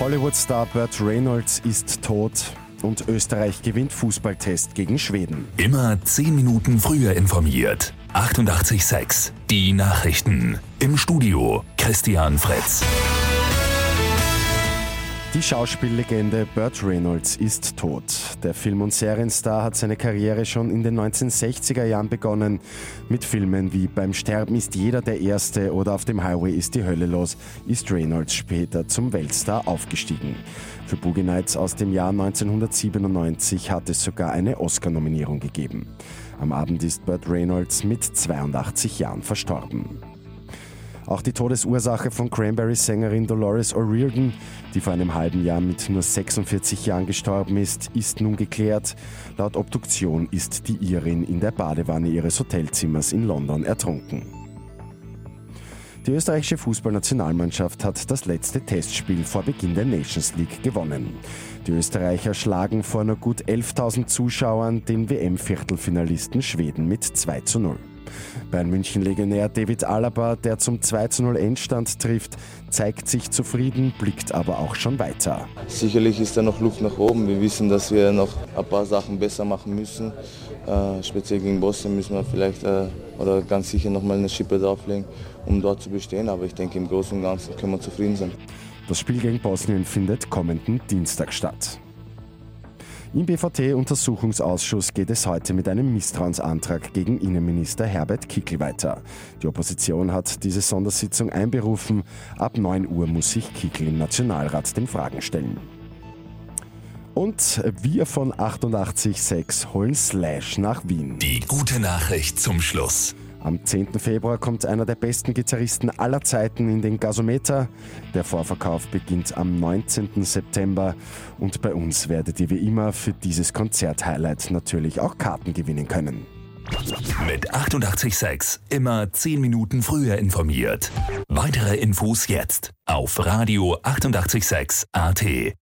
Hollywood-Star Burt Reynolds ist tot und Österreich gewinnt Fußballtest gegen Schweden. Immer 10 Minuten früher informiert. 88.6 Die Nachrichten. Im Studio Christian Fritz. Die Schauspiellegende Burt Reynolds ist tot. Der Film- und Serienstar hat seine Karriere schon in den 1960er Jahren begonnen. Mit Filmen wie Beim Sterben ist jeder der Erste oder Auf dem Highway ist die Hölle los ist Reynolds später zum Weltstar aufgestiegen. Für Boogie Nights aus dem Jahr 1997 hat es sogar eine Oscar-Nominierung gegeben. Am Abend ist Burt Reynolds mit 82 Jahren verstorben. Auch die Todesursache von Cranberry-Sängerin Dolores O'Riordan, die vor einem halben Jahr mit nur 46 Jahren gestorben ist, ist nun geklärt. Laut Obduktion ist die Irin in der Badewanne ihres Hotelzimmers in London ertrunken. Die österreichische Fußballnationalmannschaft hat das letzte Testspiel vor Beginn der Nations League gewonnen. Die Österreicher schlagen vor nur gut 11.000 Zuschauern den WM-Viertelfinalisten Schweden mit 2 zu 0. Bayern München-Legionär David Alaba, der zum 2 zu 0 Endstand trifft, zeigt sich zufrieden, blickt aber auch schon weiter. Sicherlich ist da noch Luft nach oben. Wir wissen, dass wir noch ein paar Sachen besser machen müssen. Äh, speziell gegen Bosnien müssen wir vielleicht äh, oder ganz sicher noch mal eine Schippe drauflegen, um dort zu bestehen. Aber ich denke, im Großen und Ganzen können wir zufrieden sein. Das Spiel gegen Bosnien findet kommenden Dienstag statt. Im BVT-Untersuchungsausschuss geht es heute mit einem Misstrauensantrag gegen Innenminister Herbert Kickl weiter. Die Opposition hat diese Sondersitzung einberufen. Ab 9 Uhr muss sich Kickl im Nationalrat den Fragen stellen. Und wir von 88.6 holen Slash nach Wien. Die gute Nachricht zum Schluss. Am 10. Februar kommt einer der besten Gitarristen aller Zeiten in den Gasometer. Der Vorverkauf beginnt am 19. September und bei uns werdet ihr wie immer für dieses Konzert-Highlight natürlich auch Karten gewinnen können. Mit 886 immer 10 Minuten früher informiert. Weitere Infos jetzt auf Radio 886 AT.